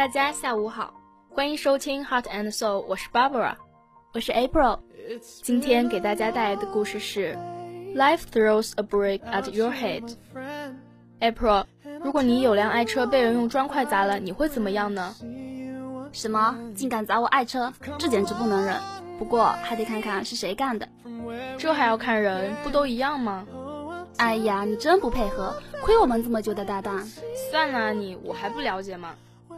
大家下午好，欢迎收听 Heart and Soul，我是 Barbara，我是 April。今天给大家带来的故事是 Life throws a brick at your head。April，如果你有辆爱车被人用砖块砸了，你会怎么样呢？什么？竟敢砸我爱车？这简直不能忍！不过还得看看是谁干的。这还要看人，不都一样吗？哎呀，你真不配合，亏我们这么久的搭档。算了你，我还不了解吗？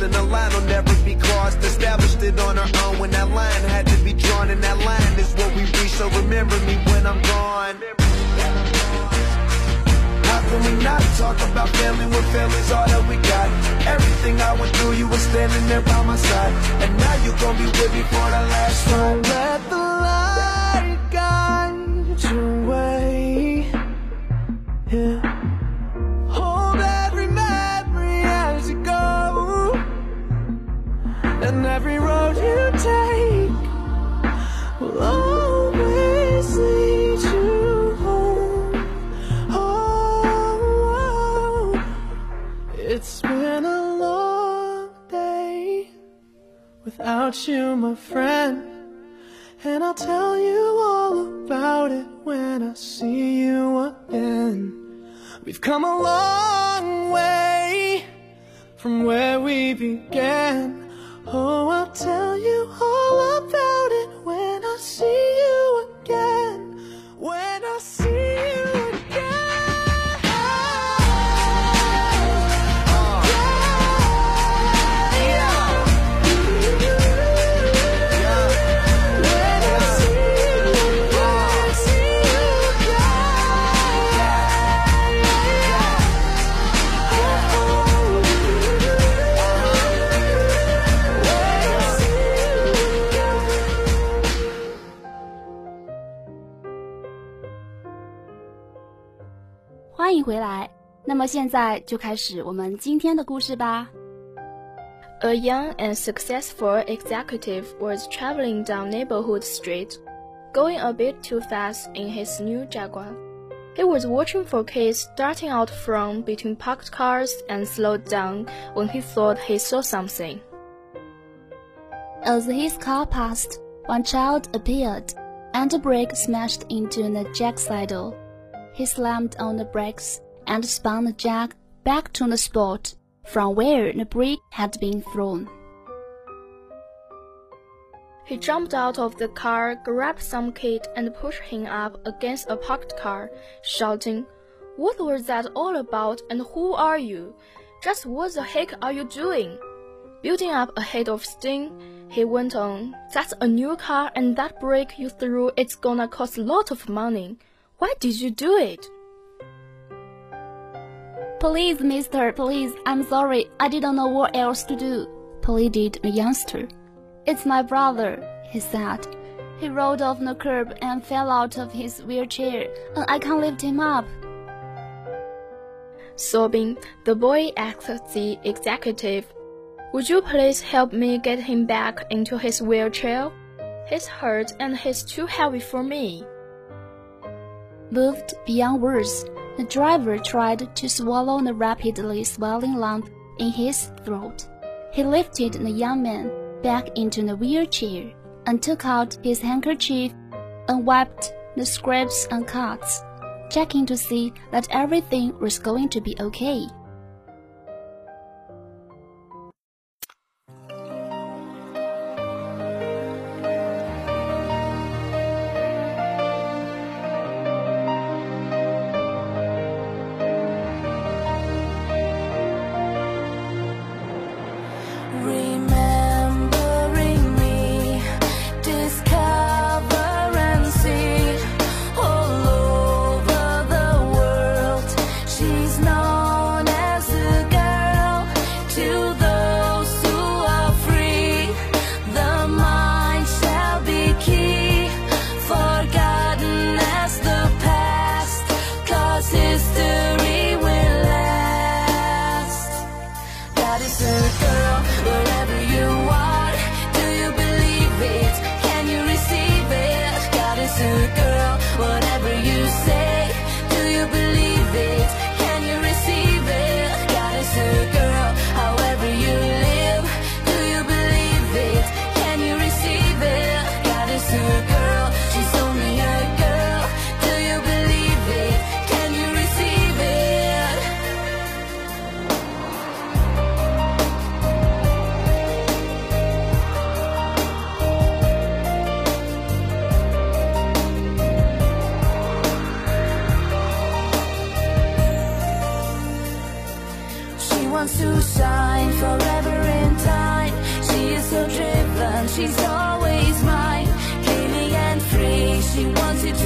Then the line will never be crossed. Established it on our own when that line had to be drawn, and that line is what we reach. So remember me when I'm gone. How can we not talk about family when family's all that we got? Everything I went through, you were standing there by my side. And now you gon' be with me for the last So let the light guide your way. Yeah. Began. Oh, I'll tell you all about it 欢迎回来。那么现在就开始我们今天的故事吧。 A young and successful executive was traveling down neighborhood street, going a bit too fast in his new Jaguar. He was watching for kids darting out from between parked cars and slowed down when he thought he saw something. As his car passed, one child appeared, and a brake smashed into the jack saddle. He slammed on the brakes and spun the Jag back to the spot from where the brick had been thrown. He jumped out of the car, grabbed some kid, and pushed him up against a parked car, shouting, What was that all about and who are you? Just what the heck are you doing? Building up a head of steam, he went on, That's a new car and that brake you threw, it's gonna cost a lot of money. Why did you do it? Please, mister, please, I'm sorry, I didn't know what else to do, pleaded the youngster. It's my brother, he said. He rolled off the curb and fell out of his wheelchair, and I can't lift him up. Sobbing, the boy asked the executive, Would you please help me get him back into his wheelchair? He's hurt and he's too heavy for me. Moved beyond words, the driver tried to swallow the rapidly swelling lump in his throat. He lifted the young man back into the wheelchair and took out his handkerchief and wiped the scrapes and cuts, checking to see that everything was going to be okay.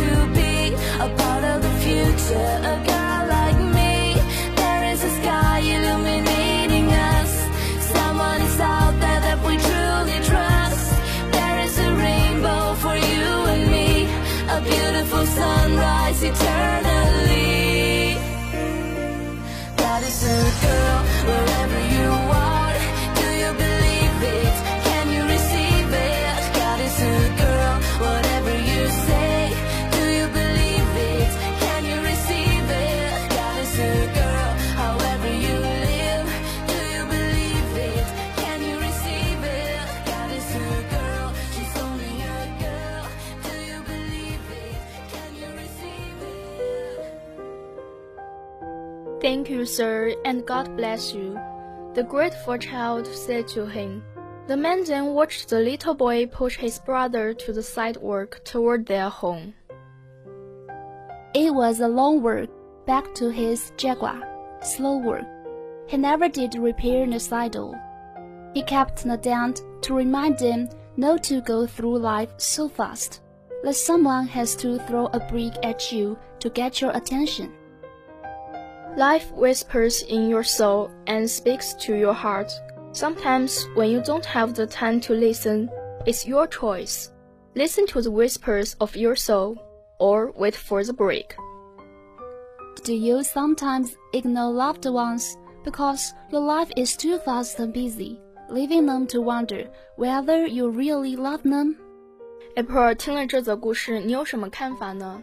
To be a part of the future. A you, sir, and God bless you. The grateful child said to him. The man then watched the little boy push his brother to the sidewalk toward their home. It was a long walk back to his Jaguar. Slow work. He never did repair the saddle. He kept the dent to remind them not to go through life so fast, that someone has to throw a brick at you to get your attention. Life whispers in your soul and speaks to your heart. Sometimes, when you don't have the time to listen, it's your choice. Listen to the whispers of your soul, or wait for the break. Do you sometimes ignore loved ones because your life is too fast and busy, leaving them to wonder whether you really love them? April 听了这则故事，你有什么看法呢？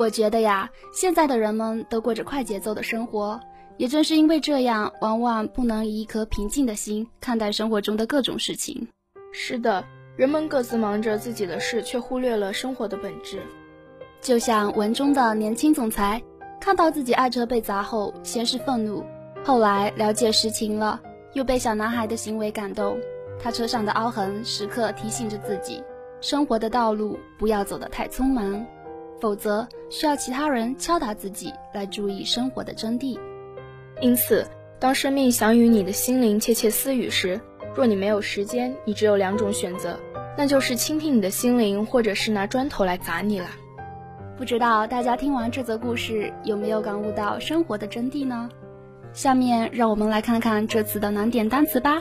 我觉得呀，现在的人们都过着快节奏的生活，也正是因为这样，往往不能以一颗平静的心看待生活中的各种事情。是的，人们各自忙着自己的事，却忽略了生活的本质。就像文中的年轻总裁，看到自己爱车被砸后，先是愤怒，后来了解实情了，又被小男孩的行为感动。他车上的凹痕时刻提醒着自己，生活的道路不要走得太匆忙。否则需要其他人敲打自己来注意生活的真谛。因此，当生命想与你的心灵窃窃私语时，若你没有时间，你只有两种选择，那就是倾听你的心灵，或者是拿砖头来砸你了。不知道大家听完这则故事有没有感悟到生活的真谛呢？下面让我们来看看这次的难点单词吧。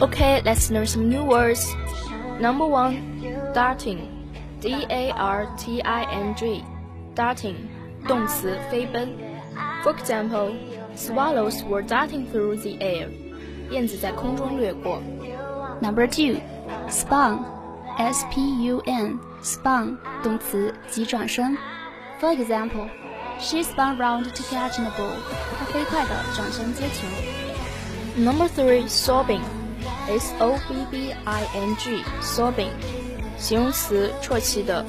Okay, let's learn some new words. Number one, darting. D-A-R-T-I-N-G. Darting. 动词飞奔。For example, swallows were darting through the air. 燕子在空中掠过。Number two, spun. S-P-U-N. Spun. 动词急转身。For example, she spun round to catch the ball. 她飞快地转身接球。Number three, sobbing. S-O-B-B-I-N-G. Sobbing. 形容词啜泣的。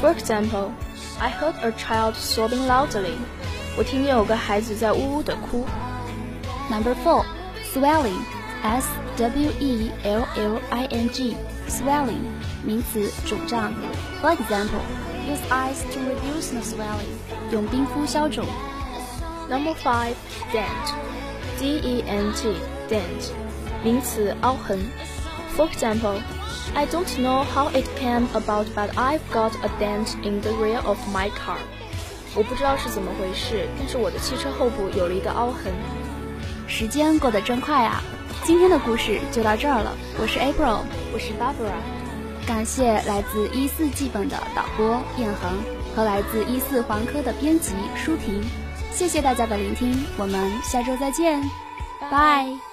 For example, I heard a child sobbing loudly. 我听见有个孩子在呜呜地哭。Number four, swelling. S W E L L I N G. Swelling. 名词肿胀。For example, use ice to reduce the swelling. 用冰敷消肿。Number five, dent. D-E-N-T. Dent. 名词凹痕。For example, I don't know how it came about, but I've got a dent in the rear of my car. 我不知道是怎么回事，但是我的汽车后部有了一个凹痕。时间过得真快啊！今天的故事就到这儿了。我是 April，我是 Barbara。感谢来自一四季本的导播燕恒和来自一四环科的编辑舒婷。谢谢大家的聆听，我们下周再见，拜。